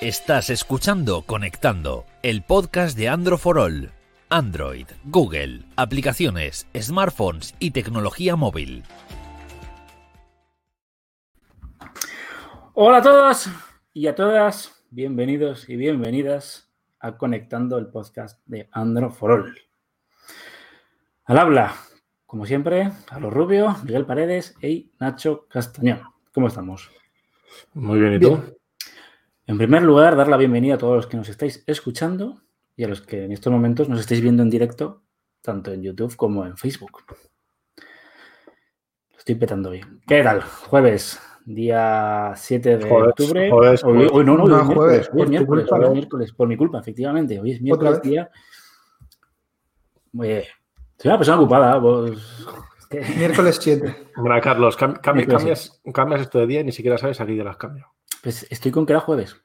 Estás escuchando Conectando, el podcast de Android for All. Android, Google, aplicaciones, smartphones y tecnología móvil. Hola a todos y a todas, bienvenidos y bienvenidas a Conectando el podcast de for All. Al habla, como siempre, a los Rubio, Miguel Paredes y Nacho Castañón. ¿Cómo estamos? Muy bien, ¿y tú? En primer lugar, dar la bienvenida a todos los que nos estáis escuchando y a los que en estos momentos nos estáis viendo en directo, tanto en YouTube como en Facebook. Lo estoy petando bien. ¿Qué tal? Jueves, día 7 de Jueves, octubre. jueves, hoy, hoy no, no, hoy No, es miércoles, jueves, hoy es miércoles, culpa, hoy es ¿no? miércoles, por mi culpa, efectivamente. Hoy es ¿Otra miércoles, día. Oye, soy una persona ocupada, vos. Miércoles 7. Mira, Carlos, cam- cam- Miércoles. cambias, cambias esto de día y ni siquiera sabes a qué día las cambio. Pues estoy con que era jueves.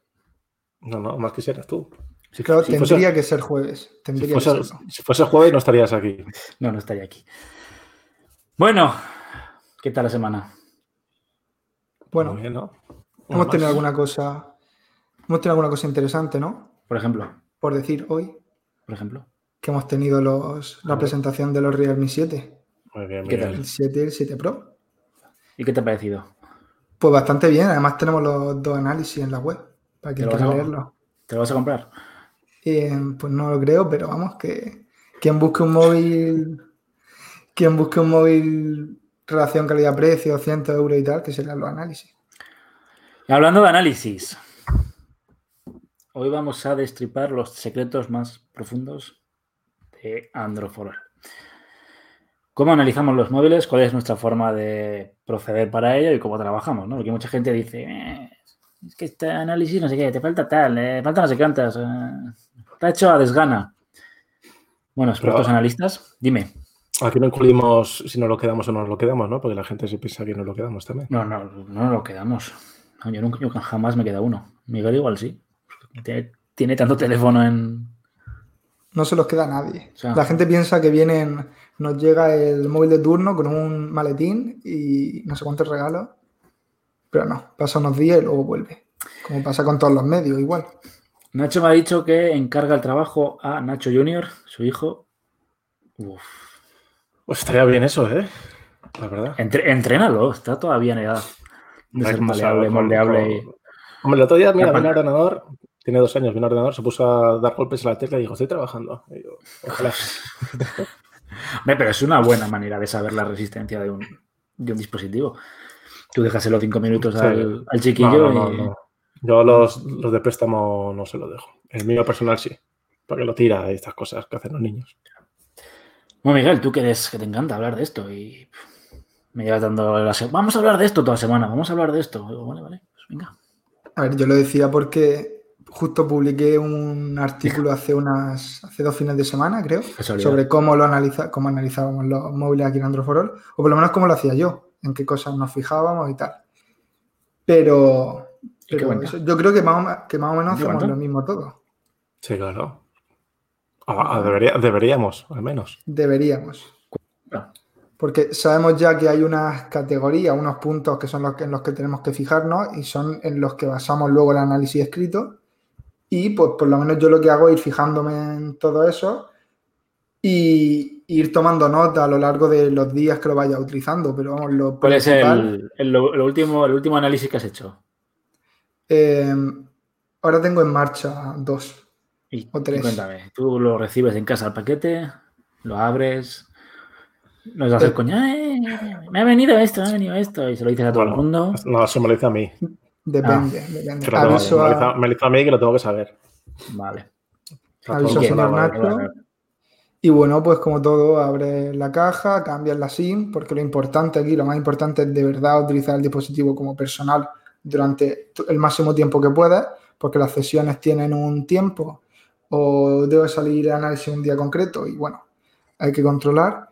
No, no, más quisieras tú. Si, Claro, si tendría fuese, que ser jueves. si Tendría fuese- que si fuese jueves no estarías aquí. No, no estaría aquí. Bueno, ¿qué tal la semana? Bueno, bien, hemos tenido alguna cosa. Hemos tenido alguna cosa interesante, ¿no? Por ejemplo, Por decir hoy por ejemplo. que hemos tenido los, la presentación de los Realme 7. Muy bien, ¿Qué tal? El 7 y el 7 Pro. ¿Y qué te ha parecido? Pues bastante bien. Además tenemos los dos análisis en la web. Para ¿Te quien lo vas a- leerlo. ¿Te lo vas a comprar? Eh, pues no lo creo, pero vamos, que quien busque un móvil, quien busque un móvil relación calidad-precio, 100 euros y tal, que se lea los análisis. Y hablando de análisis, hoy vamos a destripar los secretos más profundos de Android for All. ¿Cómo analizamos los móviles? ¿Cuál es nuestra forma de proceder para ello y cómo trabajamos? ¿no? Porque mucha gente dice, "Eh, es que este análisis no sé qué, te falta tal, eh, falta no sé cuántas, eh, está hecho a desgana. Bueno, expertos Pero- analistas, dime. Aquí no incluimos si nos lo quedamos o no nos lo quedamos, ¿no? Porque la gente se piensa que nos lo quedamos también. No, no, no lo quedamos. No, yo nunca, yo jamás me queda uno. Miguel igual sí. Tiene, tiene tanto teléfono en... No se los queda a nadie. O sea- la gente piensa que vienen, nos llega el móvil de turno con un maletín y no sé cuántos regalos. Pero no, pasa unos días y luego vuelve. Como pasa con todos los medios, igual. Nacho me ha dicho que encarga el trabajo a Nacho Junior, su hijo. Uf. Pues estaría bien eso, ¿eh? La verdad. Entre- entrénalo, está todavía en edad de ser maleable, moldeable. con- Hombre, el otro día, mira, pan- ordenador, tiene dos años, mi ordenador se puso a dar golpes a la tecla y dijo, estoy trabajando. Y yo, ojalá. Pero es una buena manera de saber la resistencia de un, de un dispositivo. Tú déjaselo cinco minutos Sí. al, al chiquillo No, no, no, y... no. Yo los, los de préstamo no se los dejo. El mío personal sí. Porque lo tira y estas cosas que hacen los niños. Bueno, Miguel, tú que, eres, que te encanta hablar de esto y me llevas dando la Vamos a hablar de esto toda semana, vamos a hablar de esto. Digo, vale, vale, pues venga. A ver, yo lo decía porque justo publiqué un artículo hace unas hace dos fines de semana, creo, sobre cómo lo analiza, cómo analizábamos los móviles aquí en Android for All, o por lo menos cómo lo hacía yo, en qué cosas nos fijábamos y tal. Pero, ¿Y qué pero eso- yo creo que más, o, me- que más o menos ¿Qué hacemos cuenta? lo mismo todo. Sí, claro. Ah, ah, debería- deberíamos, al menos. Deberíamos. Porque sabemos ya que hay unas categorías, unos puntos que son los que, en los que tenemos que fijarnos y son en los que basamos luego el análisis escrito. Y pues por lo menos yo lo que hago es ir fijándome en todo eso y ir tomando nota a lo largo de los días que lo vaya utilizando. Pero vamos, lo ¿Cuál es el, último, el último análisis que has hecho? eh, ahora tengo en marcha dos. Y, O tres. y cuéntame, tú lo recibes en casa el paquete, lo abres, nos das el Eh. coño, "Eh, me ha venido esto, me ha venido esto, y se lo dices a todo el mundo. No, se me lo dice a mí. Depende. Ah. depende. Tengo- Aviso me, a, me a mí que lo tengo que saber. Vale. aviso ¿Y a qué? señor Vale, Nacho. vale. Y bueno, pues como todo, abres la caja, cambias la SIM, porque lo importante aquí, lo más importante es de verdad utilizar el dispositivo como personal durante el máximo tiempo que puedas, porque las sesiones tienen un tiempo o debe salir análisis un día concreto y bueno, hay que controlar.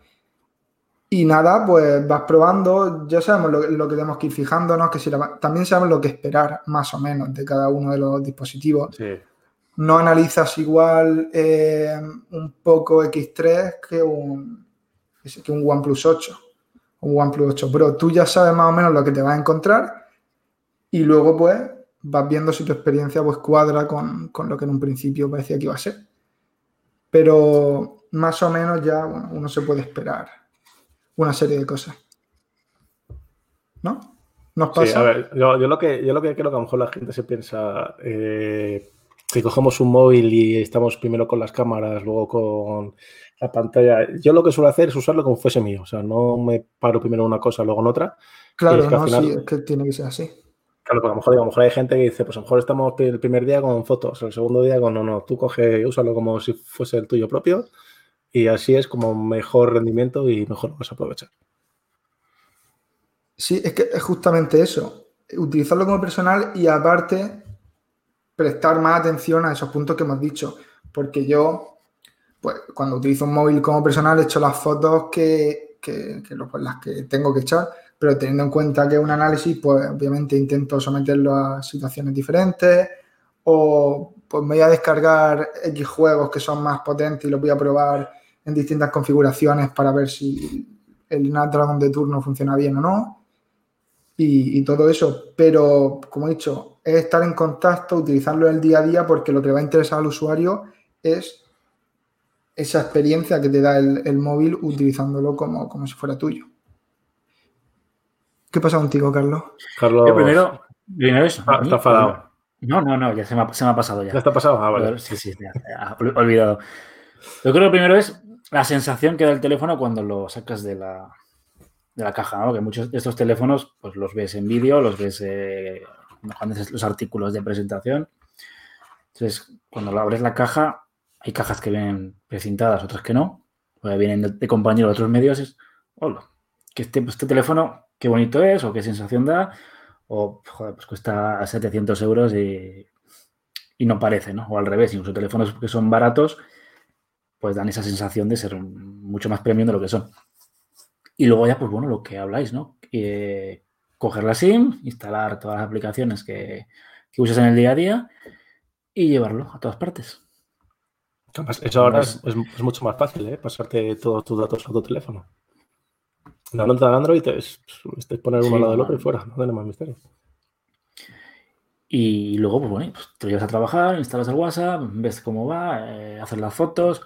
Y nada, pues vas probando, ya sabemos lo, lo que tenemos que ir fijándonos, que si la- también sabemos lo que esperar más o menos de cada uno de los dispositivos Sí. no analizas igual eh, un poco X3 que un, que un OnePlus 8 o un OnePlus 8 Pro. Tú ya sabes más o menos lo que te vas a encontrar y luego pues vas viendo si tu experiencia pues cuadra con, con lo que en un principio parecía que iba a ser. Pero más o menos ya bueno, uno se puede esperar una serie de cosas. ¿No? ¿Nos pasa? Sí, a ver, yo, yo lo que, yo lo que creo que a lo mejor la gente se piensa eh, que cogemos un móvil y estamos primero con las cámaras, luego con la pantalla. Yo lo que suelo hacer es usarlo como fuese mío. O sea, no me paro primero en una cosa, luego en otra. claro, es que al no, final- sí, es que tiene que ser así. Claro, porque a lo mejor, a lo mejor hay gente que dice, pues a lo mejor estamos el primer día con fotos, el segundo día con no, no, tú coge y úsalo como si fuese el tuyo propio y así es como mejor rendimiento y mejor vas a aprovechar. Sí, es que es justamente eso. Utilizarlo como personal y aparte prestar más atención a esos puntos que hemos dicho. Porque yo, pues cuando utilizo un móvil como personal, echo las fotos que, que- pues, las que tengo que echar, pero teniendo en cuenta que es un análisis, pues obviamente intento someterlo a situaciones diferentes o pues me voy a descargar X juegos que son más potentes y los voy a probar en distintas configuraciones para ver si el Snapdragon de turno funciona bien o no y, y todo eso. Pero, como he dicho, es estar en contacto, utilizarlo en el día a día, porque lo que le va a interesar al usuario es esa experiencia que te da el, el móvil utilizándolo como, como si fuera tuyo. ¿Qué pasa contigo, Carlos? Carlos, Yo primero, primero eso. Ah, está enfadado. No, no, no, ya se me ha, se me ha pasado ya. ¿ya está pasado? Ah, vale. Sí, sí, ya, ya, ol- olvidado. Yo creo que lo primero es la sensación que da el teléfono cuando lo sacas de la, de la caja, ¿no? Que muchos de estos teléfonos pues los ves en vídeo, los ves eh, cuando los artículos de presentación. Entonces, cuando abres la caja, hay cajas que vienen precintadas, otras que no. Que vienen de, de compañeros de otros medios. Es, hola, que este, este teléfono, qué bonito es, o qué sensación da, o, joder, pues cuesta 700 euros y, y no parece, ¿no? O al revés, incluso teléfonos que son baratos, pues dan esa sensación de ser mucho más premium de lo que son. Y luego ya, pues bueno, lo que habláis, ¿no? Eh, coger la SIM, instalar todas las aplicaciones que, que uses en el día a día y llevarlo a todas partes. Eso ahora es, es- es mucho más fácil, ¿eh? Pasarte todos tus datos a tu teléfono. La nota de Android es, es poner uno Sí, al lado del otro y fuera, no tiene más misterio. Y luego, pues bueno, pues te lo llevas a trabajar, instalas el WhatsApp, ves cómo va, eh, haces las fotos,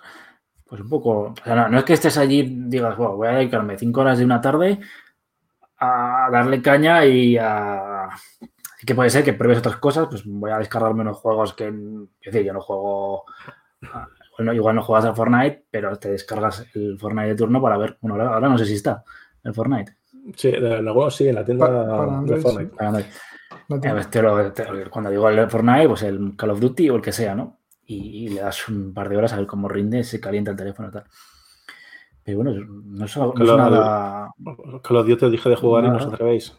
pues un poco, o sea, no, no es que estés allí y digas, "Buah, voy a dedicarme cinco horas de una tarde a darle caña y a... Que puede ser que pruebes otras cosas, pues voy a descargarme unos juegos que, es decir, yo no juego, ah, bueno, igual no juegas al Fortnite, pero te descargas el Fortnite de turno para ver, bueno, ahora, ahora no sé si está el Fortnite. Sí, en algunos sí, en la tienda para de Android, Fortnite. para Android. No Eh, te- pues te lo- te- cuando digo el Fortnite, pues el Call of Duty o el que sea, ¿no? Y, y le das un par de horas a ver cómo rinde, se calienta el teléfono y tal. Pero bueno, no es, no nada. Que los dioses dije de jugar y no os atrevéis.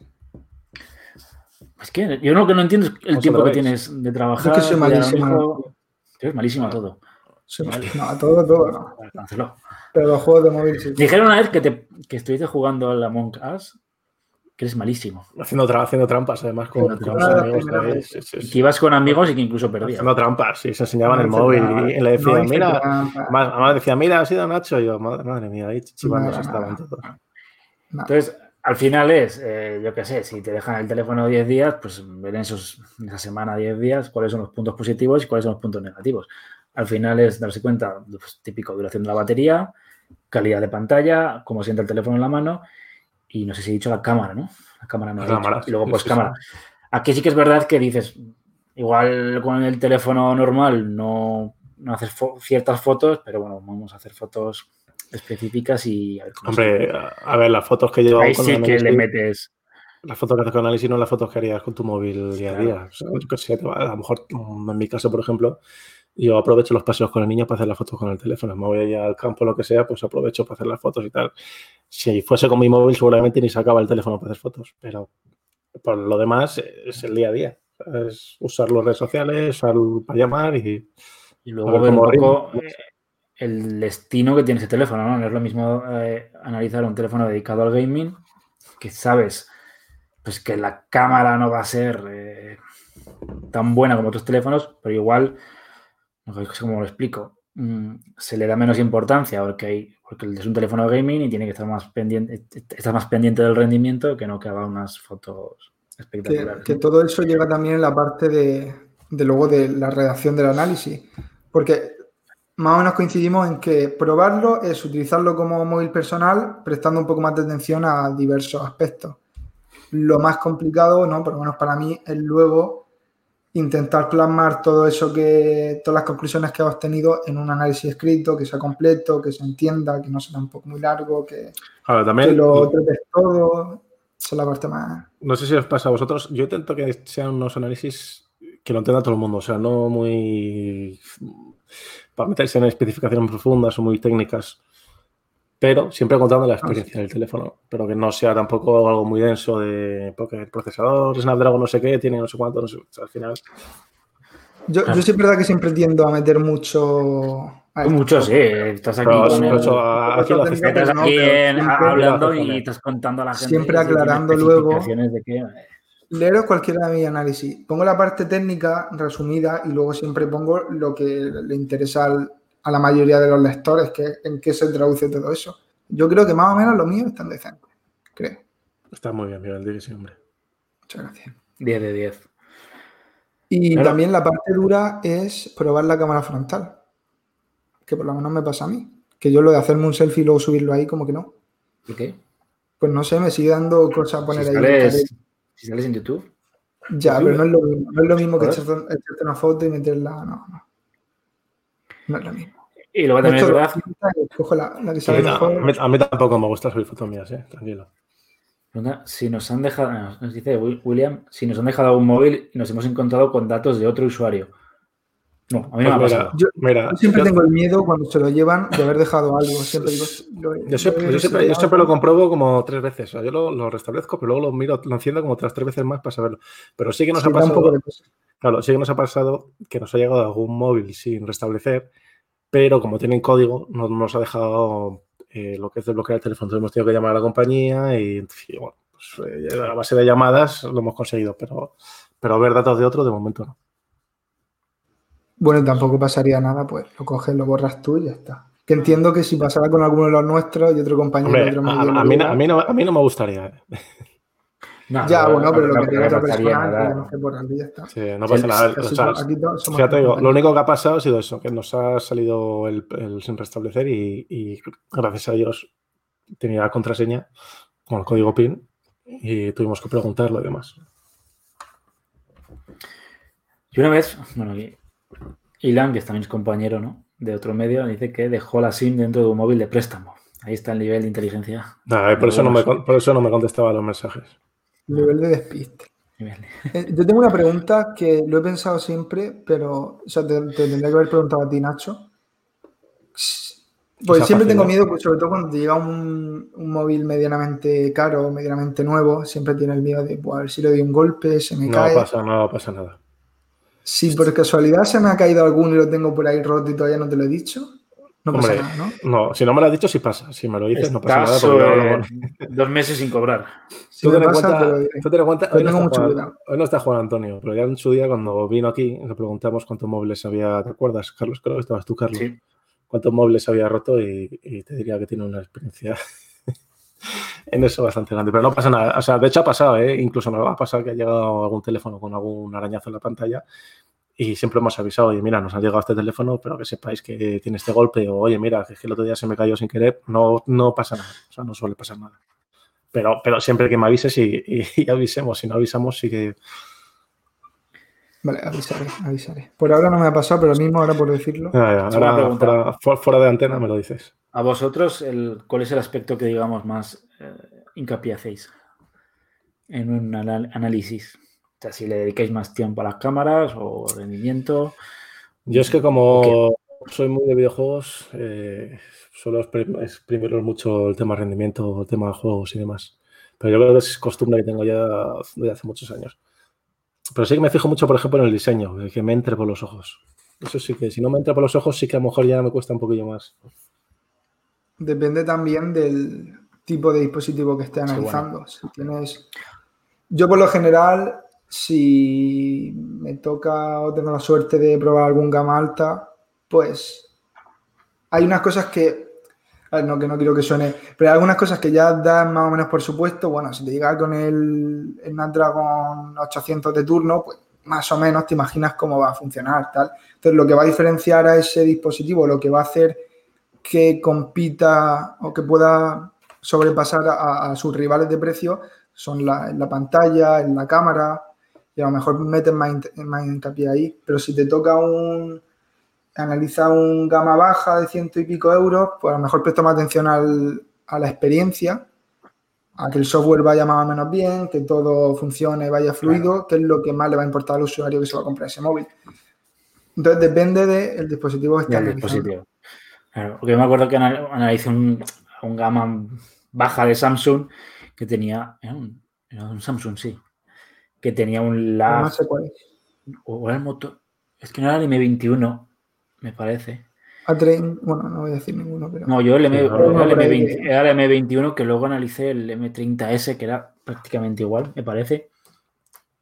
Es que yo lo que no entiendo es el ¿Os tiempo que tienes de trabajar. Es que soy a malísimo. es malísimo a todo. Sí, no, todo, todo. no. Canceló. Pero los juegos de móvil sí. Dijeron una vez que, te, que estuviste jugando al Among Us, que eres malísimo. Haciendo, tra- haciendo trampas, además, con, Haciendo con trampas. los amigos. Que ibas con amigos y que incluso perdías. Haciendo trampas, sí, se enseñaban No el móvil y le decían, No mira, además, además decía, mira, ha sido Nacho. Y yo, madre, madre mía, ahí chivando No, estaban todos. Entonces, al final es, eh, yo qué sé, si te dejan el teléfono 10 días, pues ver en esos, en esa semana 10 días cuáles son los puntos positivos y cuáles son los puntos negativos. Al final es darse cuenta, pues, típico, duración de la batería, calidad de pantalla, cómo siente el teléfono en la mano y no sé si he dicho la cámara, ¿no? La cámara no La cámara, Y luego pues sí, cámara. Aquí sí que es verdad que dices, igual con el teléfono normal no, no haces fo- ciertas fotos, pero bueno, vamos a hacer fotos específicas y a ver cómo se Hombre, a, a ver, las fotos que yo Ahí con sí el que le metes. Las fotos que haces con análisis no las fotos que harías con tu móvil día a día. O sea, yo qué sé, te va- a lo mejor en mi caso, por ejemplo, yo aprovecho los paseos con el niño para hacer las fotos con el teléfono. Me voy allá al campo, lo que sea, pues aprovecho para hacer las fotos y tal. Si fuese con mi móvil, seguramente ni sacaba el teléfono para hacer fotos, pero por lo demás es el día a día. Es usar las redes sociales, usar para llamar y Y luego ver un poco eh, el destino que tiene ese teléfono, ¿no? No es lo mismo eh, analizar un teléfono dedicado al gaming, que sabes pues que la cámara no va a ser eh, tan buena como otros teléfonos, pero igual, no sé cómo lo explico, mm, se le da menos importancia porque, hay, porque es un teléfono gaming y tiene que estar más pendiente, estás más pendiente del rendimiento que no que haga unas fotos espectacular. Que, que todo eso llega también en la parte de, de luego de la redacción del análisis. Porque más o menos coincidimos en que probarlo es utilizarlo como móvil personal, prestando un poco más de atención a diversos aspectos. Lo más complicado, ¿no? Por lo menos para mí, es luego intentar plasmar todo eso que, todas las conclusiones que has obtenido en un análisis escrito, que sea completo, que se entienda, que no sea un poco muy largo, que, Ahora, también, que lo trates todo. Esa es la parte más. no sé si os pasa a vosotros, yo intento que sean unos análisis que lo entienda todo el mundo, o sea, no muy para meterse en especificaciones profundas o muy técnicas, pero siempre contando la experiencia del teléfono, pero que no sea tampoco algo muy denso de porque el procesador Snapdragon no sé qué, tiene no sé cuánto, no sé, o sea, al final. Yo, yo sí es verdad que siempre tiendo a meter mucho. a Tú esto. mucho, sí. Estás aquí, Pero, con el- aquí lo estás aquí en- hablando y estás contando a la gente. Siempre aclarando luego. de que- Leeros cualquiera de mis análisis. Pongo la parte técnica resumida y luego siempre pongo lo que le interesa al- a la mayoría de los lectores, que en qué se traduce todo eso. Yo creo que más o menos lo mío está en decente. Creo. Está muy bien, Miguel, di que sí, hombre. Muchas gracias. 10 de 10. Y Claro. también la parte dura es probar la cámara frontal. Que por lo menos me pasa a mí. Que yo lo de hacerme un selfie y luego subirlo ahí, como que no. ¿Por qué? Pues no sé, me sigue dando cosas poner Si ahí. sales, si sales en YouTube. Ya, pero no es lo mismo. No es lo mismo que echarte, echarte una foto y meterla. No, no. No es lo mismo. Y luego también es verdad. Cojo la, la que A sale mí, mejor. a mí- a mí tampoco me gusta subir fotos mías, eh, tranquilo. Si nos han dejado, nos dice Wi- William, si nos han dejado un móvil y nos hemos encontrado con datos de otro usuario. No, a mí no me Pues mira. Yo- mira, Yo siempre yo- tengo el miedo cuando se lo llevan de haber dejado algo. Siempre digo, lo- Yo siempre, lo he yo siempre- yo reservado. siempre lo compruebo como tres veces. O sea, yo lo, lo restablezco, pero luego lo miro, lo enciendo como otras tres veces más para saberlo. Pero sí que nos Sí, ha da un poco pasado, claro, sí que nos ha pasado que nos ha llegado algún móvil sin restablecer, pero como tienen código, no nos ha dejado eh, lo que es desbloquear el teléfono. Entonces hemos tenido que llamar a la compañía y, y, bueno, pues, eh, a base de llamadas lo hemos conseguido, pero, pero ver datos de otro de momento no. Bueno, tampoco pasaría nada, pues lo coges, lo borras tú y ya está. Que entiendo que si pasara con alguno de los nuestros y otro compañero, Hombre, otro a, a mí, a mí no, a mí no me gustaría. eh. No, Ya, no, bueno, pero no, lo no, que tiene no otra persona, nada. tenemos que borrarlo y ya está. Sí, no Sí, pasa nada. O sea, aquí todos somos Fíjate, digo, lo único que ha pasado ha sido eso, que nos ha salido el, el sin restablecer y, y gracias a Dios tenía contraseña con el código PIN y tuvimos que preguntarlo y demás. Y una vez, bueno, Ilan, que es también es compañero ¿no? de otro medio, dice que dejó la SIM dentro de un móvil de préstamo. Ahí está el nivel de inteligencia. Nada, eh, por, eso no me, por eso no me contestaba los mensajes. Nivel de despiste. Nivel. Eh, Yo tengo una pregunta que lo he pensado siempre, pero o sea, te, te tendría que haber preguntado a ti, Nacho. Pues siempre tengo miedo, pues, sobre todo cuando te llega un, un móvil medianamente caro, medianamente nuevo, siempre tiene el miedo de, "Buah, a ver si le doy un golpe, se me No cae. pasa, no pasa nada. Si por casualidad se me ha caído alguno y lo tengo por ahí roto y todavía no te lo he dicho, no pasa Hombre, nada, ¿no? No, si no me lo has dicho, sí pasa. Si me lo dices, no pasa nada. Porque lo- dos meses sin cobrar. Si Tú ten cuenta, te lo diré. tú ten en cuenta, hoy no, tengo está mucho Juan, hoy no está Juan Antonio, pero ya en su día cuando vino aquí le preguntamos cuántos móviles había, ¿te acuerdas, Carlos? Creo que estabas tú, Carlos. Sí. Cuántos móviles había roto y, y te diría que tiene una experiencia en eso bastante grande. Pero no pasa nada. O sea, de hecho ha pasado, ¿eh? Incluso me va a pasar que ha llegado algún teléfono con algún arañazo en la pantalla y siempre hemos avisado, oye, mira, nos ha llegado este teléfono, pero que sepáis que tiene este golpe o, oye, mira, que es que el otro día se me cayó sin querer. No, no pasa nada. O sea, no suele pasar nada. Pero, pero siempre que me avises y, y- y avisemos. Si no avisamos, sí que... Vale, avisaré, avisaré. Por ahora no me ha pasado, pero mismo ahora por decirlo. Ya, Segunda ahora, fuera, fu- fuera de antena me lo dices. A vosotros, el, ¿cuál es el aspecto que, digamos, más eh, hincapié hacéis en un anal- análisis? O sea, si le dedicáis más tiempo a las cámaras o rendimiento. Yo es que como soy muy de videojuegos, eh, suelo exprimiros mucho el tema rendimiento, el tema de juegos y demás. Pero yo creo que es costumbre que tengo ya desde hace muchos años. Pero sí que me fijo mucho, por ejemplo, en el diseño, que me entre por los ojos. Eso sí que, si no me entra por los ojos, sí que a lo mejor ya me cuesta un poquillo más. Depende también del tipo de dispositivo que estés Sí, analizando. Si tienes. Yo, por lo general, si me toca o tengo la suerte de probar algún gama alta, pues hay unas cosas que. No, que no quiero que suene. Pero hay algunas cosas que ya dan más o menos por supuesto. Bueno, si te llega con el, el Snapdragon 800 de turno, pues más o menos te imaginas cómo va a funcionar, tal. Entonces, lo que va a diferenciar a ese dispositivo, lo que va a hacer que compita o que pueda sobrepasar a, sus rivales de precio son la, la pantalla, en la cámara, y a lo mejor meten más, más hincapié ahí. Pero si te toca un analiza un gama baja de ciento y pico euros, pues a lo mejor presto más atención a la experiencia, a que el software vaya más o menos bien, que todo funcione, vaya fluido, que es lo que más le va a importar al usuario que se va a comprar ese móvil. Entonces depende del dispositivo que esté dispositivo. Claro, porque me acuerdo que analicé un, gama baja de Samsung que tenía, era un, Samsung, sí, que tenía un LAB. No sé cuál es. O era el motor, es que no era el M21, me parece. bueno, no voy a decir ninguno, pero. No, yo el, M, M20, era el M21 que luego analicé el M30S, que era prácticamente igual, me parece.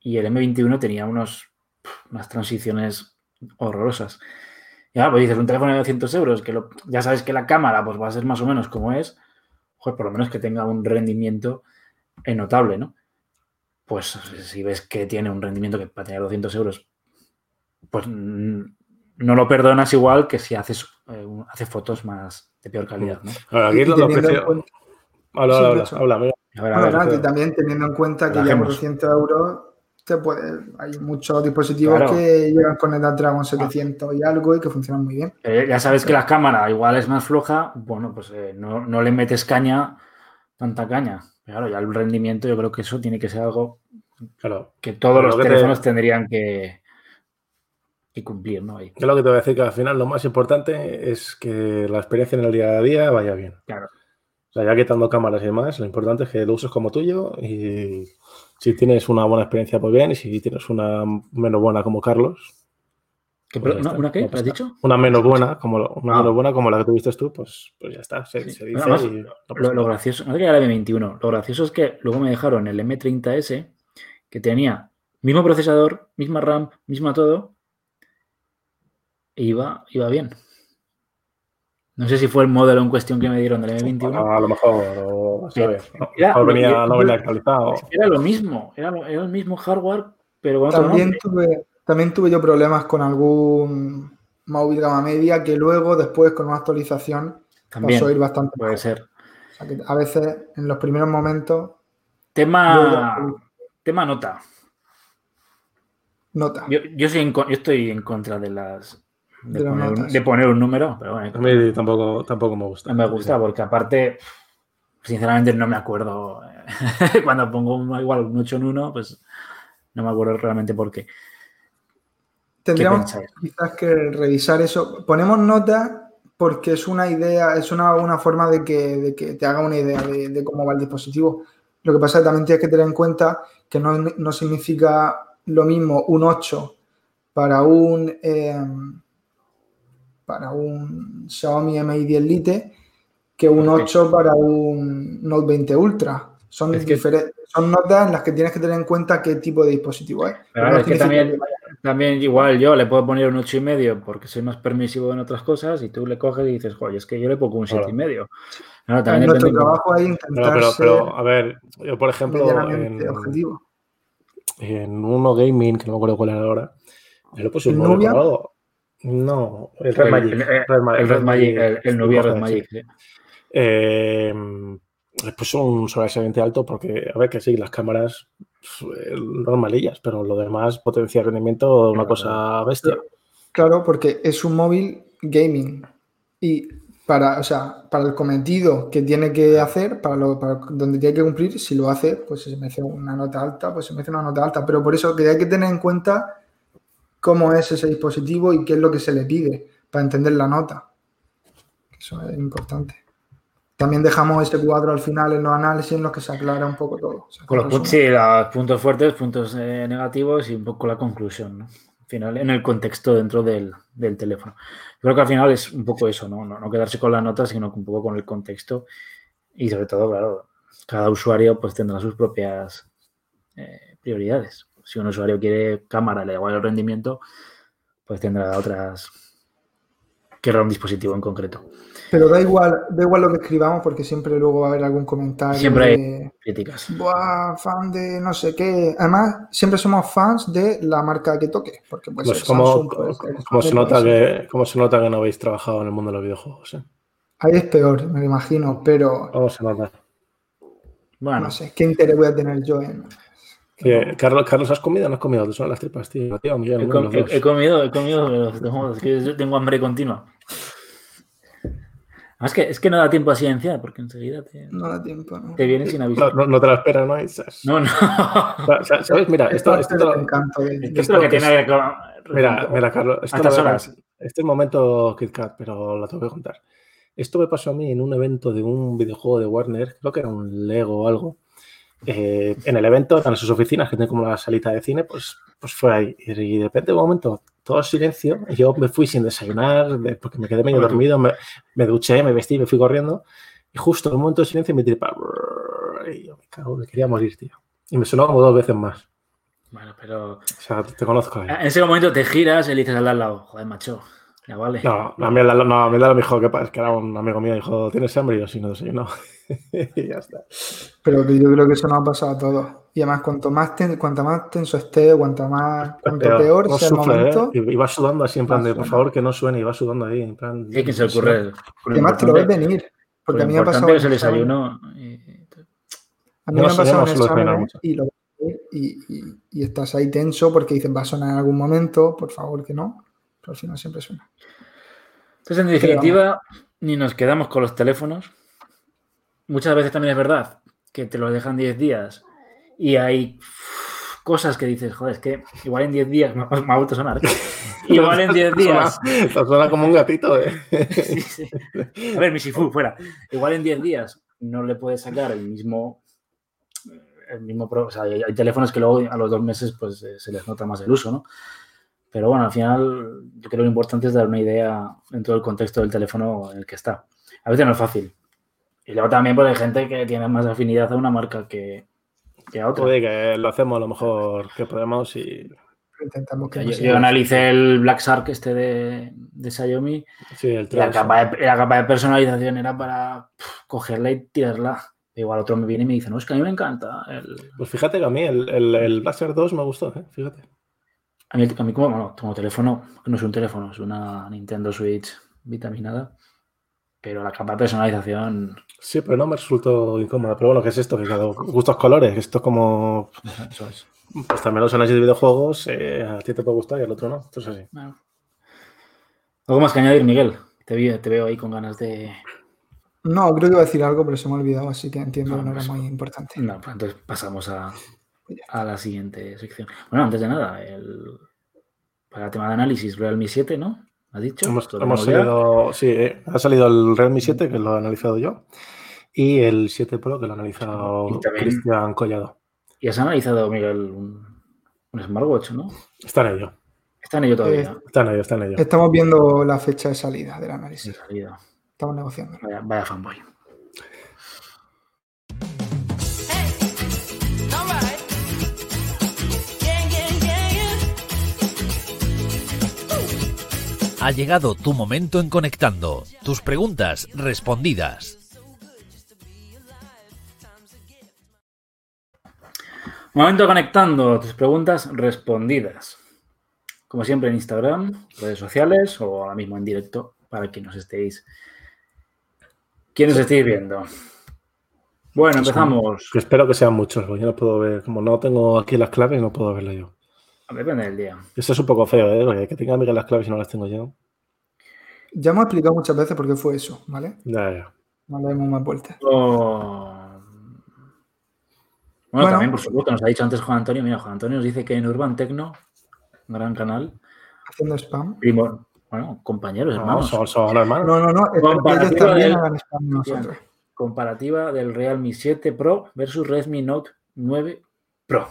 Y el M21 tenía unos, unas transiciones horrorosas. Ya, pues dices, un teléfono de 200 euros, que ya sabes que la cámara pues, va a ser más o menos como es, pues por lo menos que tenga un rendimiento notable, ¿no? Pues si ves que tiene un rendimiento que para tener 200 euros, pues no lo perdonas igual que si haces, eh, haces fotos más de peor calidad. ¿no? Ahora, aquí lo precio... Habla, habla, habla, habla. y también teniendo en cuenta que ya por 200 euros te puede, hay muchos dispositivos que llegan con el Dragon 700 y algo y que funcionan muy bien. Eh, ya sabes que la cámara igual es más floja, bueno, pues eh, no, no, le metes caña, tanta caña. Claro, ya el rendimiento yo creo que eso tiene que ser algo claro. que todos los teléfonos tendrían que, y cumplir, ¿no? Ahí. Es lo que te voy a decir, que al final lo más importante es que la experiencia en el día a día vaya bien. Claro. O sea, ya quitando cámaras y demás, lo importante es que lo uses como tuyo y si tienes una buena experiencia, pues bien, y si tienes una menos buena como Carlos. Pues ¿Una qué? ¿Has dicho? Una menos buena, como, una menos buena como la que tuviste tú, pues, pues ya está. Se, dice lo, gracioso, no que era el M21, lo gracioso es que luego me dejaron el M30S que tenía mismo procesador, misma RAM, misma todo, iba, iba bien. No sé si fue el modelo en cuestión que me dieron del M21. A lo mejor, Era, venía, no venía actualizado. Era lo mismo, era, el mismo hardware, pero con también tuve, también tuve yo problemas con algún móvil gama media que luego, después, con una actualización, también pasó a ir bastante Puede ser. a veces, en los primeros momentos... Tema, tema nota. Nota. Yo, yo, soy yo estoy en contra de las de, poner, un número, pero bueno. A mí tampoco, tampoco me gusta. No me gusta porque aparte, sinceramente no me acuerdo. Cuando pongo igual un 8 en 1, pues no me acuerdo realmente por qué. Tendríamos quizás que revisar eso. Ponemos nota porque es una idea, es una, una forma de que, de que, te haga una idea de, cómo va el dispositivo. Lo que pasa es que también tienes que tener en cuenta que no, no significa lo mismo un 8 para un... Eh, para un Xiaomi Mi 10 Lite que un 8 para un Note 20 Ultra. Son, son notas en las que tienes que tener en cuenta qué tipo de dispositivo es. es que también, también, igual yo le puedo poner un 8 y medio porque soy más permisivo en otras cosas y tú le coges y dices, joder, es que yo le pongo un 7 y medio. también nuestro trabajo ahí intentar pero, pero, a ver, yo por ejemplo en, objetivo. en uno gaming, que no me acuerdo cuál era ahora, yo le puse un Nubia? No, el Red Magic. El, Red, Magic, el, el Nubia Red Magic. Eh, les puso un sobresaliente alto porque, a ver, que sí, las cámaras eh, normalillas, pero lo demás, potencia de rendimiento, una cosa bestia. Claro, porque es un móvil gaming y para, o sea, para el cometido que tiene que hacer, para, lo, para donde tiene que cumplir, si lo hace, pues se me hace una nota alta, pues se me hace una nota alta. Pero por eso que hay que tener en cuenta cómo es ese dispositivo y qué es lo que se le pide para entender la nota. Eso es importante. También dejamos este cuadro al final en los análisis en los que se aclara un poco todo. Con los, sí, los puntos fuertes, puntos eh, negativos y un poco la conclusión, ¿no? Al final, en el contexto dentro del, teléfono. Yo creo que al final es un poco eso, ¿no? ¿no? quedarse con la nota, sino un poco con el contexto y sobre todo, claro, cada usuario pues tendrá sus propias eh, prioridades si un usuario quiere cámara, le da igual el rendimiento, pues tendrá otras que era un dispositivo en concreto. Pero da igual, da igual lo que escribamos porque siempre luego va a haber algún comentario. Siempre hay de, críticas. Buah, fan de no sé qué. Además, siempre somos fans de la marca que toque. Porque Pues ser como, Samsung, puede ser como se nota puede ser- que, como se nota que no habéis trabajado en el mundo de los videojuegos. ¿eh? Ahí es peor, me lo imagino, pero ¿Cómo se nota? Bueno, no sé, ¿qué interés voy a tener yo en...? Que, Carlos, Carlos, ¿has comido o no has comido? Te suenan las tripas, tío. Tío, Miguel, he, com- comido, he comido, pero es que yo tengo hambre continua. Es que, es que no da tiempo a silenciar, porque enseguida te, No da tiempo, ¿no? te viene sin No, aviso. no, no te la esperas, ¿no? Y sas- No, no. O sea, ¿Sabes? Mira, Es esto, es lo que tiene que Mira, mira, Carlos, esto A lo horas. Este es momento KitKat, pero lo tengo que contar. Esto me pasó a mí en un evento de un videojuego de Warner, creo que era un Lego o algo. Eh, en el evento, en sus oficinas, que tiene como una salita de cine, pues, pues fue ahí. Y de repente, de un momento, todo silencio. Yo me fui sin desayunar, de- porque me quedé medio dormido, me, me duché, me vestí, me fui corriendo. Y justo en un momento de silencio me tiré para. Y yo me cago, me quería morir, tío. Y me sonó como dos veces más. Bueno, pero O sea, te conozco. eh. en ese momento te giras y le dices al lado, joder, macho, ya vale. No, a mí, el- no, a mí el me dijo que, pa- que era un amigo mío, dijo, ¿tienes hambre? Y yo, sí, no desayuno. y ya está. Pero que yo creo que eso nos ha pasado a todos. Y además, cuanto más, ten- cuanto más tenso esté, cuanto más cuanto peor, no sea el sufre, ¿eh? momento, Y, y va sudando así, en plan de, por favor, que no suene, y va sudando ahí, en plan... Sí, que se ocurre. y además te lo ves venir. Porque a mí me ha pasado... que es el examen- desayuno. y- A mí Yo me no ha pasado no en mucho. y, lo ves y, y- y estás ahí tenso porque dices, va a sonar en algún momento, por favor que no. Pero al final siempre suena. Entonces, en definitiva, ni nos quedamos con los teléfonos. Muchas veces también es verdad que te los dejan 10 días y hay cosas que dices, joder, es que igual en 10 días, me, ha- me ha vuelto a sonar, igual en 10 días. Suena, suena como un gatito, ¿eh? Sí, sí. A ver, mi Sifu, fuera. Igual en 10 días no le puedes sacar el mismo. El mismo o sea, hay, hay teléfonos que luego a los dos meses pues eh, se les nota más el uso, ¿no? Pero bueno, al final yo creo que lo importante es dar una idea dentro del contexto del teléfono en el que está. A veces no es fácil. Y luego también pues, hay gente que tiene más afinidad a una marca que, que a otra. Oye, que lo hacemos lo mejor que podemos y... Intentamos que Yo, no yo analicé el Black Shark este de, de Xiaomi Sí, el Y la capa, de, la capa de personalización era para pf, cogerla y tirarla. Igual otro me viene y me dice, no, es que a mí me encanta. El... Pues fíjate que a mí el, el, el Blaster 2 me gustó, ¿eh? Fíjate. A mí, a mí como, bueno, como teléfono, no es un teléfono, es una Nintendo Switch vitaminada. Pero la capa de personalización, Sí, pero no me resultó incómodo. Pero bueno, ¿qué es esto? Que cada gustos colores. que Esto es como... eso es. Pues también los análisis de videojuegos, eh, a ti te puede gustar y al otro no. Esto es así. Bueno. ¿Algo más que añadir, Miguel? Te, vi- te veo ahí con ganas de... No, creo que iba a decir algo, pero se me ha olvidado, así que entiendo No, que no era pues- muy importante. No, pues entonces pasamos a, a la siguiente sección. Bueno, antes de nada, el, para el tema de análisis, Realme 7, ¿no? ¿Has dicho? Hemos, hemos salido, sí, eh, ha salido el Realme 7, que lo he analizado yo, y el 7 Pro, que lo ha analizado Cristian Collado. Y has analizado, Miguel, un, un smartwatch, ¿no? Está en ello, Está en ello todavía. Eh, está en ello, está en ello. Estamos viendo la fecha de salida del análisis. Estamos negociando. Vaya, vaya fanboy. Ha llegado tu momento en Conectando. Tus preguntas respondidas. Momento conectando tus preguntas respondidas. Como siempre en Instagram, redes sociales o ahora mismo en directo para que nos estéis. ¿Quién nos estéis viendo? Bueno, empezamos. Espero que sean muchos, porque yo no puedo ver, como no tengo aquí las claves, no puedo verlo yo. Depende del día. Esto es un poco feo, ¿eh? Porque que tenga Miguel las claves y no las tengo yo. Ya hemos explicado muchas veces por qué fue eso, ¿vale? Ya, ya. No le demos más vueltas. Oh. Bueno, Bueno. también, por supuesto, nos ha dicho antes Juan Antonio. Mira, Juan Antonio nos dice que en Urban Tecno, un gran canal, Haciendo spam. primo, bueno, compañeros, No, hermanos, son, son hermanos. No, no, no. Comparativa del- hagan spam nosotros. comparativa del Realme 7 Pro versus Redmi Note 9 Pro.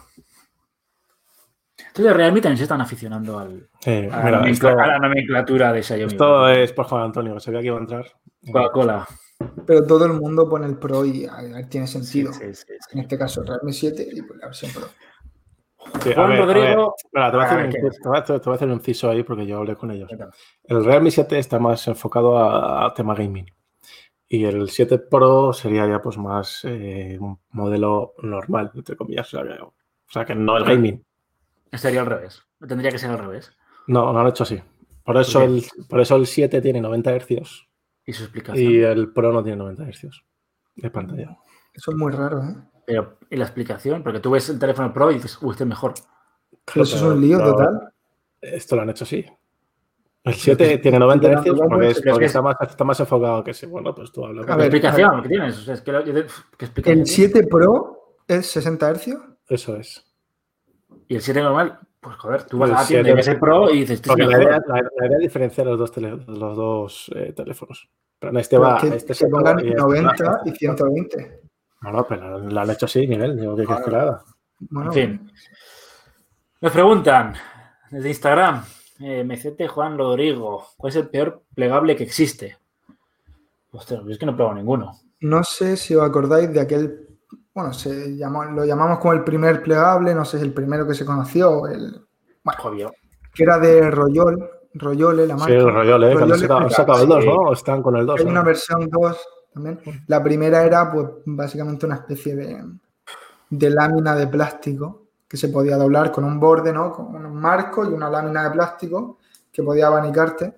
Entonces, Realme también se están aficionando al, Eh, a, la mira, esto, a la nomenclatura de Xiaomi. esto es por Juan Antonio, que sabía que iba a entrar. Coca-Cola. Pero todo el mundo pone el Pro y a ver, tiene sentido. sí, sí, sí. En este caso, Realme 7 y pues la versión Pro. Sí, Juan ver, a ver. Rodrigo. Mira, te voy a hacer Ah, un ¿qué? inciso- te voy a hacer- un inciso ahí porque yo hablé con ellos. El Realme 7 está más enfocado a, a tema gaming. Y el 7 Pro sería ya pues más eh, un modelo normal, entre comillas. O sea, que, o sea, que no es gaming. Sería al revés. Tendría que ser al revés. No, no lo han hecho así. Por eso, el, por eso el 7 tiene 90 Hz Y su explicación. y el Pro no tiene 90 Hz de pantalla. Eso es muy raro, ¿eh? Pero, ¿y la explicación? Porque tú ves el teléfono Pro y dices, uy, este es mejor. Pero eso es un lío Pero total. Esto lo han hecho así. El 7 tiene 90 Pero Hz porque, es- porque que- está, más, está más enfocado que sí. Bueno, pues tú hablas. A ¿Qué ver, explicación que tienes? O sea, es que lo- yo te- ¿qué explicación El tienes? 7 Pro es 60 Hz. Eso es. Y el 7 normal, pues joder, tú vas a la tienda y 7 ves el Pro y dices, este la idea, la- la idea es diferenciar los dos, tele- los dos eh, teléfonos. Pero en este va. que, este se pongan y este 90 y 120. No, no, pero lo han hecho así, Miguel. Digo, ¿qué quieres que haga? Bueno, En fin. Nos preguntan desde Instagram, eh, MCT Juan Rodrigo, ¿cuál es el peor plegable que existe? Ostras, es que no he probado ninguno. no sé si os acordáis de aquel. Bueno, se llamó, lo llamamos como el primer plegable, no sé el primero que se conoció, el, Joder, que era de Royol, Royole, la marca. Sí, el Royole, que han Royole sacado, han sacado el 2, sí. ¿no? Están con el 2. Hay una versión 2 también. La primera era, pues, básicamente una especie de, de lámina de plástico que se podía doblar con un borde, ¿no? Con un marco y una lámina de plástico que podía abanicarte.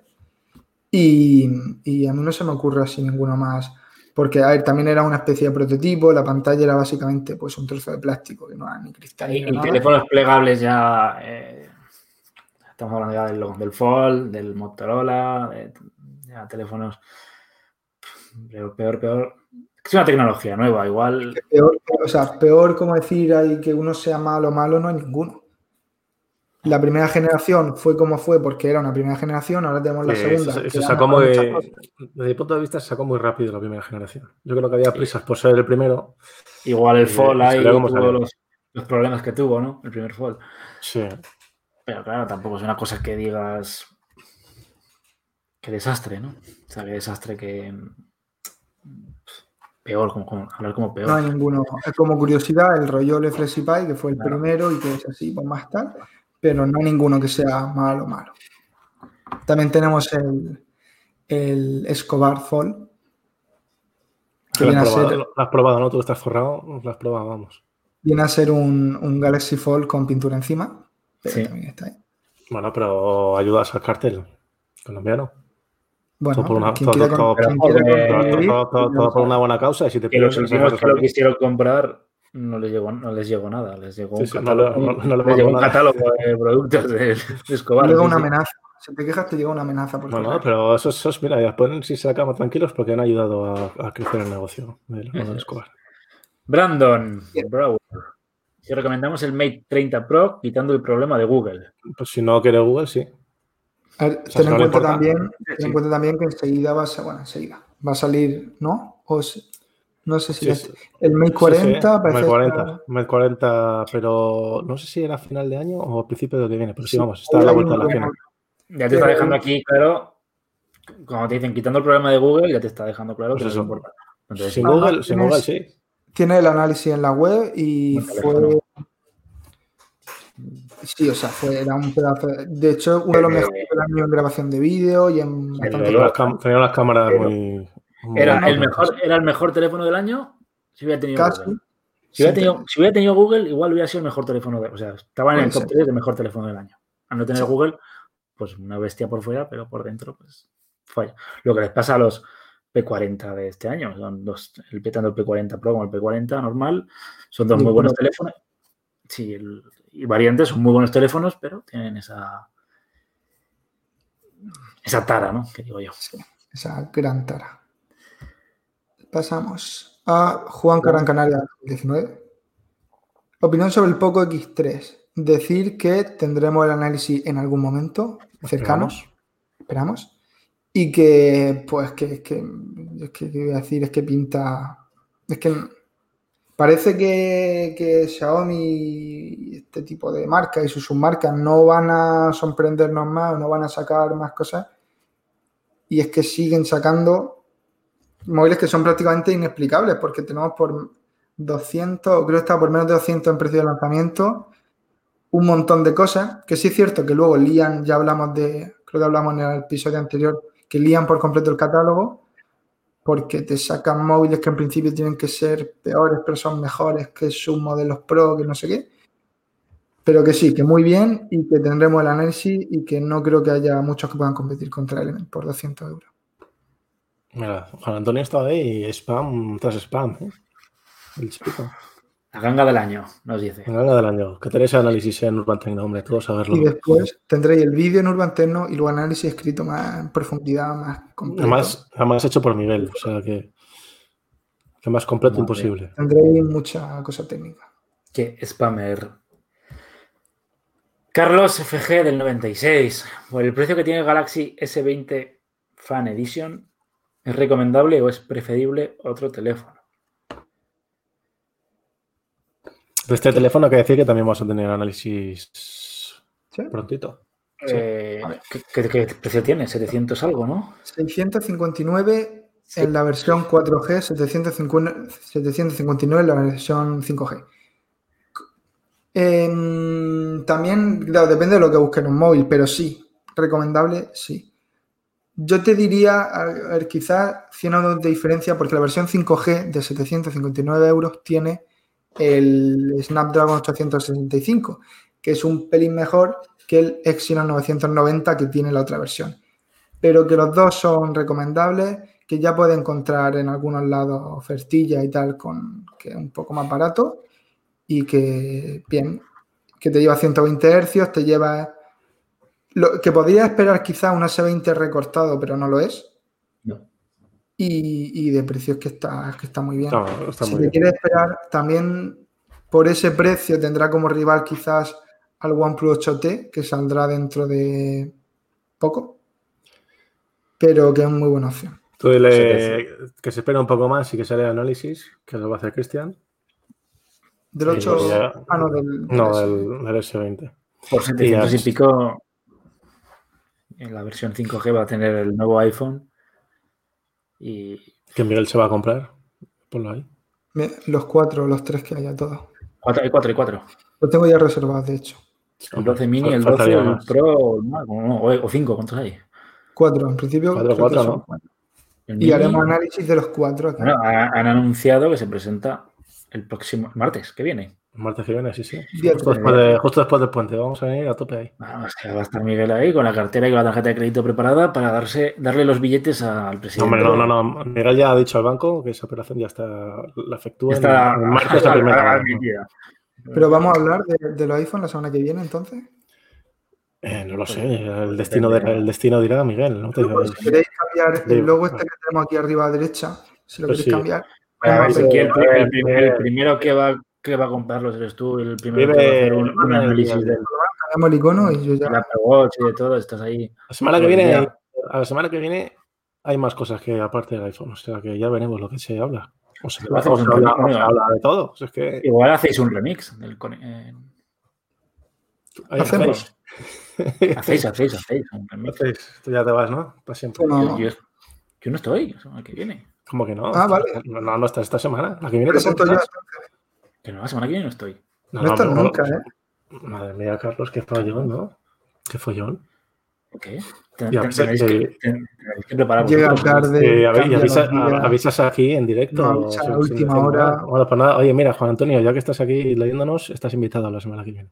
Y, y a mí no se me ocurre así ninguno más. Porque, a ver, también era una especie de prototipo, la pantalla era básicamente pues un trozo de plástico que no era ni cristal. Y, teléfonos plegables ya. eh, estamos hablando ya del, del Fold, del Motorola, de, ya teléfonos. Peor, peor, peor. Es una tecnología nueva, igual. Peor, o sea, peor como decir ahí que uno sea malo malo, no hay ninguno. La primera generación fue como fue porque era una primera generación, ahora tenemos la segunda. ya sacó muy, desde mi punto de vista, se sacó muy rápido la primera generación. Yo creo que había prisas por ser el primero. Igual el Eh, Fold ahí tuvo los, los problemas que tuvo, ¿no? El primer Fold. Sí. Pero claro, tampoco es una cosa que digas. Qué desastre, ¿no? O sea, qué desastre que. Peor, como, como- hablar como peor. No hay ninguno. Es como curiosidad, el Royole FlexiPy, que fue el Claro. primero y que es así, pues más tal, pero no hay ninguno que sea malo malo. También tenemos el, el Escobar Fold, que Lo viene a has, probado, ser, lo has probado, ¿no? Tú estás forrado, lo has probado, vamos. viene a ser un, un Galaxy Fold con pintura encima, pero Sí. también está ahí. Bueno, pero ayudas al cartel colombiano. Bueno, Todo por una- quien todo- quiera todo- con- quien todo- quiera todo- Todo, contribuir, todo- todo- todo por una buena causa y si te que los últimos que lo quisieron comprar no les llegó, no les llegó nada. Les llegó Sí, un sí, catálogo, le- no- no le les llegó un mandó nada. catálogo de productos de, de Escobar. llega una amenaza. Si te quejas, te llega una amenaza. Por No, no, correo. pero esos, esos mira, ya pueden si se acaban tranquilos porque han ayudado a, a crecer el negocio de. Escobar. Brandon Brower. Si recomendamos el Mate 30 Pro quitando el problema de Google. Pues si no quiere Google, sí. A ver, sea, ten en no cuenta también, ten Sí. en cuenta también que enseguida va a ser, bueno, enseguida va a salir, ¿no? O no sé si Sí, es- el Mate 40 Sí, sí, parece Mate 40, estar- Mate 40, pero no sé si era final de año o principio de lo que viene, pero sí, Sí, vamos, está a la vuelta de la esquina. Ya te está Pero- dejando aquí claro, cuando te dicen quitando el problema de Google, ya te está dejando claro Pues que eso. no importa. Entonces, Sin Google, sin tienes- Google, sí. tiene el análisis en la web y fue sí, o sea, fue era un pedazo de, hecho uno de los Eh, mejores del año en grabación de vídeo y en. Tenía las, cam- tenía las cámaras Pero- muy. Era, el mejor, ¿Era el mejor teléfono del año? Si hubiera tenido casi Google. Si hubiera, tenido, si hubiera tenido Google, igual hubiera sido el mejor teléfono de, O sea, estaba en el top ser. 3 de mejor teléfono del año. Al no tener Sí. Google, pues una bestia por fuera, pero por dentro, pues falla. Lo que les pasa a los P40 de este año. Son dos, el tanto el P40 Pro como el P40 normal. Son dos muy buenos teléfonos. Sí, el- y variantes son muy buenos teléfonos, pero tienen esa. Esa tara, ¿no? Que digo yo. esa gran tara. Pasamos a Juan Carran Canaria 19. Opinión sobre el Poco X3. Decir que tendremos el análisis en algún momento cercano. Esperamos. Esperamos. Y que, pues, que, que, es que, ¿qué voy a decir, es que pinta. Es que parece que, que Xiaomi este tipo de marcas y sus submarcas no van a sorprendernos más, no van a sacar más cosas. Y es que siguen sacando móviles que son prácticamente inexplicables, porque tenemos por 200, creo que está por menos de 200 en precio de lanzamiento, un montón de cosas, que sí es cierto que luego lían, ya hablamos de, creo que hablamos en el episodio anterior, que lían por completo el catálogo, porque te sacan móviles que en principio tienen que ser peores, pero son mejores que sus modelos Pro, que no sé qué. Pero que sí, que muy bien y que tendremos el análisis y que no creo que haya muchos que puedan competir contra Element por 200 euros. Mira, Juan Antonio estaba ahí, spam tras spam. ¿eh? El chico. La ganga del año, nos dice. En gana del año. Que tenéis análisis en Urban Tecno, hombre, todos a verlo. Y después tendréis el vídeo en Urban Techno y luego análisis escrito más en profundidad, más completo. Además, además hecho por Miguel, o sea que, que más completo Vale. imposible. Tendréis mucha cosa técnica. Qué spammer. Carlos FG del 96. Por el precio que tiene el Galaxy S20 Fan Edition, ¿es recomendable o es preferible otro teléfono? De este teléfono hay que decir que también vamos a tener análisis ¿Sí? prontito. Eh. ¿qué, qué- qué precio tiene? 700 algo, ¿no? 659 en la versión 4G, 750 759 en la versión 5G. Em, también, claro, depende de lo que busquen en un móvil, pero sí, recomendable, sí. Yo te diría, a ver, quizás 100 euros de diferencia, porque la versión 5G de 759 euros tiene el Snapdragon 865, que es un pelín mejor que el Exynos 990 que tiene la otra versión. Pero que los dos son recomendables, que ya puede encontrar en algunos lados ofertillas y tal, con que es un poco más barato y que, bien, que te lleva 120 Hz, te lleva... Lo, que podría esperar quizás un S20 recortado, pero no lo es. No. Y, y de precios que está, que está muy bien. No, está si muy te bien. quieres esperar, también por ese precio tendrá como rival quizás al OnePlus 8T, que saldrá dentro de poco, pero que es muy buena opción. Tú dile que se espera un poco más y que sale el análisis, que lo va a hacer Cristian. Del Sí, 8, ya- ah, no, del, No, del- del, del S20. Por 700 y pico, en la versión 5G va a tener el nuevo iPhone. Y Que Miguel se va a comprar. Ponlo ahí. me- los cuatro, los tres que haya todos. 4 y 4 y 4. Los tengo ya reservados, de hecho. El 12 mini, el 12, Faltaría el. Pro, no, no, o 5, ¿cuántos hay? Cuatro, en principio. Cuatro, cuatro, ¿no? cuatro. Y mini, haremos análisis de los cuatro. bueno, ha- han anunciado que se presenta el próximo martes que viene. Martes que viene, sí, sí. Justo después, de- justo después del puente. Vamos a venir a tope ahí. Vamos, que va a estar Miguel ahí con la cartera y con la tarjeta de crédito preparada para darse, darle los billetes al presidente. Hombre, no, no, no. Miguel ya ha dicho al banco que esa operación ya está, la efectúa está el martes a primera. Pero vamos a hablar de, de los iPhone la semana que viene, entonces. Eh, no lo sé, el destino, de- el destino dirá Miguel. ¿no? Pues, si queréis cambiar el logo este que tenemos aquí arriba a la derecha, si lo Pues queréis sí. cambiar. Bueno, el primero que va, que va a comprarlos eres tú, el primero Vive- que va a hacer un, análisis de Cambiamos el icono y yo ya. la Apple Watch y de todo, estás ahí. La semana que viene, ya. a la semana que viene hay más cosas que aparte del iPhone, o sea que ya veremos lo que se habla. O se, Lo hacemos se habla, programa, o se ¿no? habla de todo. O sea, es que Igual hacéis un remix. Del, eh, Hacemos. hacéis. hacéis, hacéis, hacéis un remix. Hacéis. Tú ya te vas, ¿no? Para siempre. No. Yo, yo- yo no estoy, la semana que viene. ¿Cómo que no? Ah, vale. No, no, no está esta semana. La que viene te. Que no, la semana que viene no estoy. No, No estás nunca, ¿eh? Madre mía, Carlos, qué follón, ¿no? Qué follón. ¿Por qué? Tenéis, eh, que, que preparar Llega tarde. Eh, avisas aquí en directo. No, a sin última hora. Bueno, pues nada, oye, mira, Juan Antonio, ya que estás aquí leyéndonos, estás invitado la semana que viene.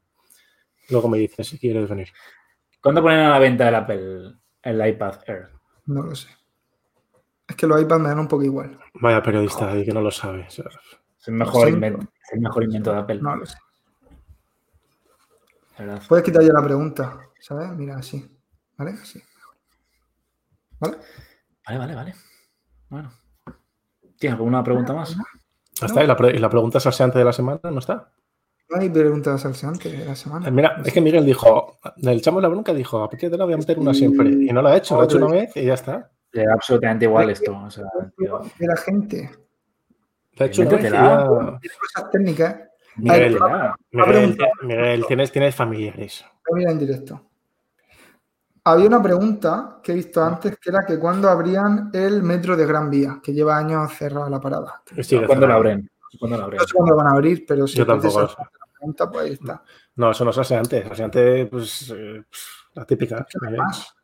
Luego me dices si quieres venir. ¿Cuándo ponen a la venta el Apple, el iPad Air? No lo sé. Es que los iPads me dan un poco igual. Vaya periodista ahí que no lo sabe. Es el mejor, invento, es el mejor invento de Apple. No lo sé. la. Puedes quitar ya la pregunta, ¿sabes? Mira, así. ¿Vale? Así. ¿Vale? Vale, vale, vale. Bueno. ¿Tienes alguna pregunta más? ¿ya está? ¿Y la, pre- y la pregunta salseante de la semana no está? No hay preguntas salseantes de la Eh, semana. Mira, es que Miguel dijo, el chamo de la bronca dijo, a partir de ahora voy a meter una siempre. Y no lo ha hecho, lo ha hecho una vez y ya está. Le da absolutamente igual esto. O sea. De la gente. Ha hecho una cosas técnicas. Miguel. Miguel. Miguel, tienes, tienes familiares. Voy a mirar en directo. Había una pregunta que he visto antes que era que cuándo abrían el metro de Gran Vía, que lleva años cerrada la parada. Sigue ¿Cuándo lo abren? ¿Cuándo lo abren? No sé cuándo van a abrir, pero sí. Yo tampoco sé. pregunta, pues ahí está. No, eso no se hace antes. Se hace antes, pues, eh, la típica. No hay más.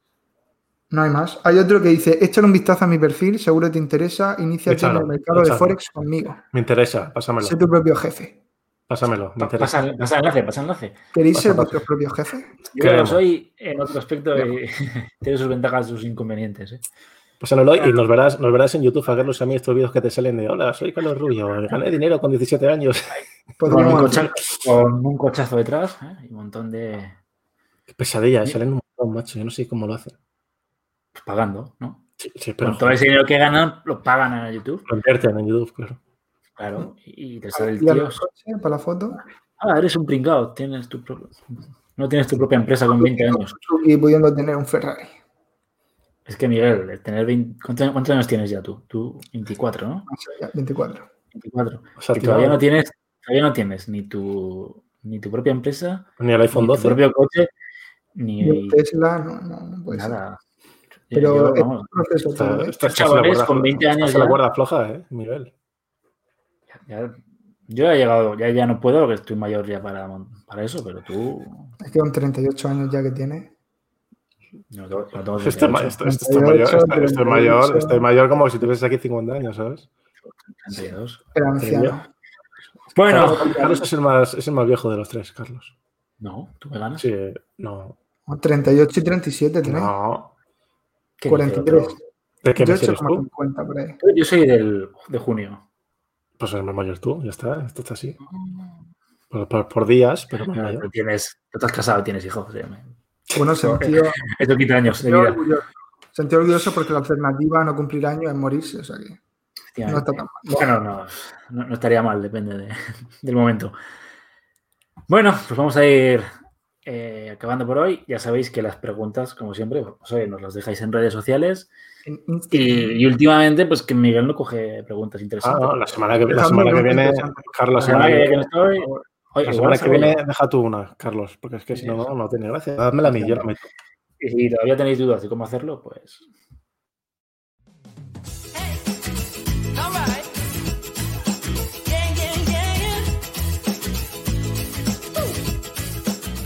No hay más. Hay otro que dice, échale un vistazo a mi perfil, seguro te interesa, inicia en el mercado de. Forex conmigo. Me interesa, pásamelo. Sé tu propio jefe. Pásamelo, me interesa. Pasa, pasa enlace, pasa enlace. ¿Queréis Pasa, ser vuestros propios jefes? Yo lo Queremos. soy en otro aspecto y tiene sus ventajas y sus inconvenientes. ¿eh? Pásamelo y nos verás, nos verás en YouTube a Carlos a mí estos vídeos que te salen de hola, soy Carlos Rubio, gané dinero con 17 años. Con un, Podríamos cocha- con un cochazo detrás ¿eh? y un montón de. Qué pesadilla, salen un montón, macho. Yo no sé cómo lo hacen. Pues, pagando, ¿no? Sí, sí, pero Con todo ese dinero que ganan, lo pagan a YouTube. lo invierten en YouTube, claro. Claro. Y te sale el tío. para la foto. Ah, eres un pringado. Tienes tu propio. No tienes tu propia empresa con 20 años. Y pudiendo tener un Ferrari. Es que, Miguel, el tener 20 ¿cuántos, cuántos años tienes ya tú? Tú, 24, ¿no? No sé, ya, 24. 24. O sea, todavía no tienes, todavía no tienes ni tu, ni tu propia empresa, Ni el iPhone ni tu 12. propio coche, ni el Tesla, no, no, no puede ser. Pero Yo, es vamos, un proceso Está- ¿eh? está- está chavales la cuerda- con 20 años la ya. cuerda floja, ¿eh? Miguel. ya- yo ya he llegado, ya, ya no puedo porque estoy mayor ya para, para eso, pero tú. Es que con 38 años ya que tiene. No, no tengo Estoy, ma- 38, estoy- estoy- estoy mayor, 38, estoy- estoy mayor, 38. estoy mayor como si tuvieses aquí 50 años, ¿sabes? 32. Era anciano. Bueno, Carlos, es, el más, es el más viejo de los tres, Carlos. no, tú me ganas. Sí, no. O 38 y 37 tiene. No. ¿Qué dice 43. otro? ¿De qué Yo mes eres tú? 8,50 por ahí. Yo soy del, de junio. Pues eres más mayor tú, ya está. Esto está así. Por, por- por días, pero más No, mayor. tú tienes, tú estás casado, tienes hijos. sí, Bueno, sentido, Esto quita años de vida. orgulloso. Sentido orgulloso porque la alternativa a no cumplir años es morirse. O sea que no está tan mal. Bueno, no, no, no estaría mal, depende de- del momento. Bueno, pues vamos a ir eh, acabando por hoy. Ya sabéis que las preguntas, como siempre, pues, oye, nos las dejáis en redes sociales. Y, y últimamente, pues que Miguel no coge preguntas Ah, interesantes. no, la semana que, la semana que viene. Carlos, la semana que, que viene estoy- oye, la igual semana que sabe- viene deja tú una, Carlos, porque es que si no, no, no tiene gracia. Dádmela a mí, yo la meto. Y si todavía tenéis dudas de cómo hacerlo, pues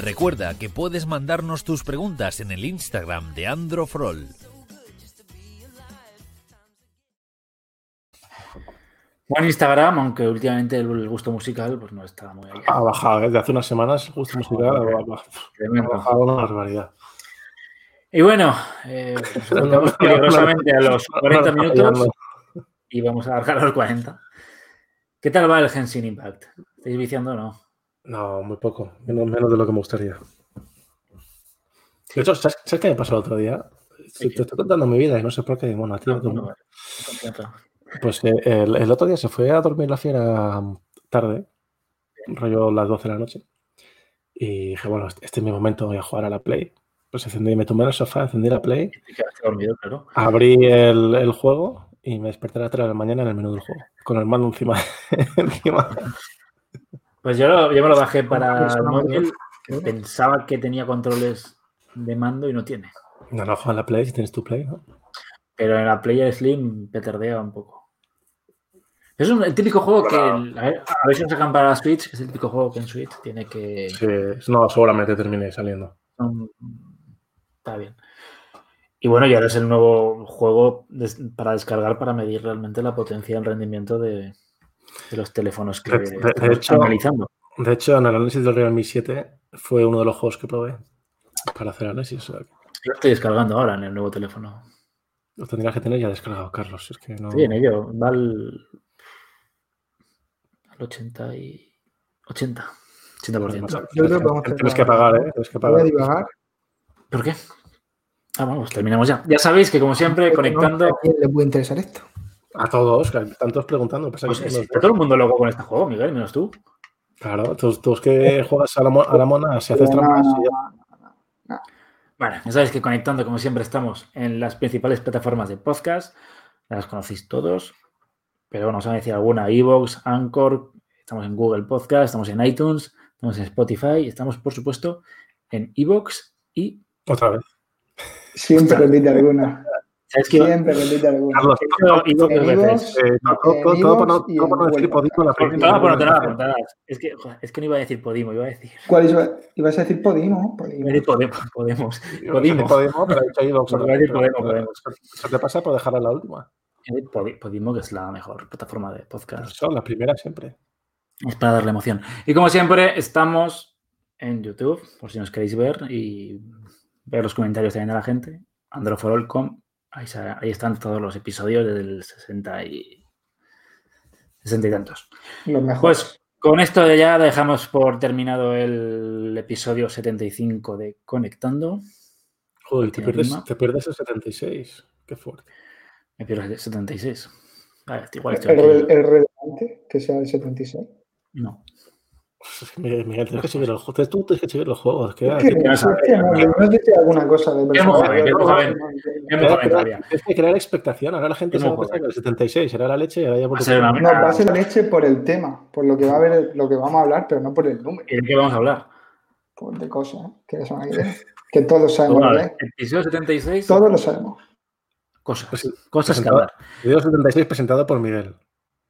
Recuerda que puedes mandarnos tus preguntas en el Instagram de Androfrol. Buen Instagram, aunque últimamente el, el gusto musical pues no está muy allá. Ha bajado, ¿eh? desde hace unas semanas, justo musical, ha, bajado una barbaridad. Y bueno, eh, nos peligrosamente a los 40 minutos y vamos a alargar a los 40. ¿Qué tal va el Genshin Impact? ¿Estáis viciando o no? No, muy poco, menos, menos de lo que me gustaría. De hecho, ¿sabes, ¿sabes qué me pasó el otro día? Te estoy contando mi vida y no sé por qué, bueno, a ti, No, no. Pues eh, el, el otro día se fue a dormir la fiera mm, tarde, rollo las 12 de la noche. Y dije, bueno, este este es mi momento, voy a jugar a la Play. Pues encendí, me tumbé en el sofá, encendí la Play, dormido, claro. abrí el, el juego y me desperté a las 3 de la mañana en el menú del juego, con el mando encima. encima. Pues yo, lo- yo me lo bajé para el móvil. que Pensaba que tenía controles de mando y no tiene. No, no, juega en la Play si tienes tu Play, ¿no? Pero en la Player Slim petardea un poco. Es un, el típico juego que. el- a, ver, a ver si lo sacan para la Switch. Es el típico juego que en Switch tiene que. Sí, no, seguramente termine saliendo. está bien. Y bueno, y ahora es el nuevo juego para descargar para medir realmente la potencia y el rendimiento de, de los teléfonos que De- de- de estamos hecho- analizando. De hecho, en el análisis del Realme 7 fue uno de los juegos que probé para hacer análisis. O sea, que Lo estoy descargando ahora en el nuevo teléfono. lo tendrías que tener ya descargado, Carlos. Es que no... Sí, en ello. Va al, al 80 y. 80. 80%. Yo creo que vamos a Tienes que pagar, ¿eh? Tienes que Voy a pagar. divagar. ¿Por qué? Ah, vamos, terminamos ya. Ya sabéis que, como siempre, conectando. ¿A quién le puede interesar esto? A todos, que están todos preguntando. pasa que Pues son es- está todo el mundo loco con este juego, Miguel, menos tú. Claro, tú, tú es que juegas a la, a la mona, si haces trampas. ya- Bueno, ya sabéis que conectando, como siempre, estamos en las principales plataformas de podcast. Las conocéis todos. Pero bueno, os van a decir alguna: Evox, Anchor, estamos en Google Podcast, estamos en iTunes, estamos en Spotify, estamos, por supuesto, en Evox y Otra vez. Siempre repite alguna. Es que Siempre repite alguna. Carlos, iVoox, eh, todo, todo- todo- todo por no, todo por decir Podimo la primera. Primera. apuntadas. Es que, es que no iba a decir Podimo, iba a decir. ¿Cuál iba- ibas a decir Podimo? Podimo. Podemos. Podemos. Podimo. pero he dicho iVoox. Iba a decir Podemos. Eso te pasa por dejar a la última. Podi- Podimo, que es la mejor plataforma de podcast. Son las primeras siempre. Es para darle emoción. Y como siempre, estamos en YouTube, por si nos queréis ver y ver los comentarios también de la gente. Androforol.com. Ahí, ahí están todos los episodios del 60 y 60 y tantos. Los mejores. Pues con esto ya dejamos por terminado el episodio 75 de Conectando. Joder, te pierdes, te pierdes el 76. Qué fuerte. Me pierdo el 76. Vale, igual el, el, el relevante, que sea el 76. No. Miguel, Miguel, tienes que seguir los juegos. Tú tienes que seguir los juegos. Queda, Es que, no es que no, no. no dice alguna cosa de Qué qué. Qué joven que, crear expectación. Ahora la gente Qué se va a pensar que el 76 será la leche y ahora ya Va a ser una- No, va a ser la leche por el tema, por lo que va a haber, lo que vamos a hablar, pero no por el número, ¿Y de qué vamos a hablar? por de cosas ¿eh? que son aquí, ¿eh? que todos sabemos Bueno, es. episodio 76. Todos lo sabemos. Cosas. Pues cosas que presentado- hablar. Video 76 presentado por Miguel.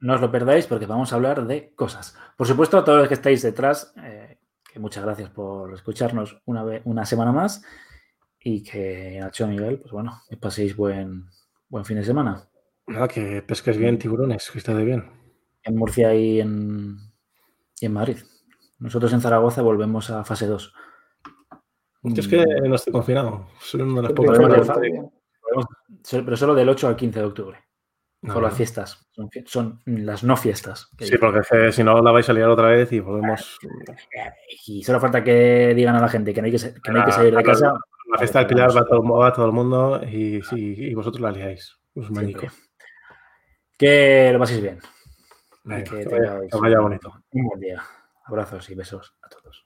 No os lo perdáis porque vamos a hablar de cosas. Por supuesto, a todos los que estáis detrás, eh, que muchas gracias por escucharnos una, vez, una semana más y que Nacho Miguel, pues bueno, que paséis buen, buen fin de semana. Nada, que pesques bien tiburones, que esté de bien. En Murcia y en, y en Madrid. Nosotros en Zaragoza volvemos a fase 2. Yo es que no estoy confinado. Soy una de las pocas. Pero solo del 8 al 15 de octubre. Por las fiestas. Son, las no fiestas. Sí, porque es que si no la vais a liar otra vez y volvemos. Y solo falta que digan a la gente que no hay que, que, no hay que salir de casa. La fiesta del Pilar va todo, va todo el mundo y, y vosotros la liáis. Os manico. Siempre. Que lo paséis bien. Venga, que que, vaya, tengáis que vaya bonito. Un buen día. Abrazos y besos a todos.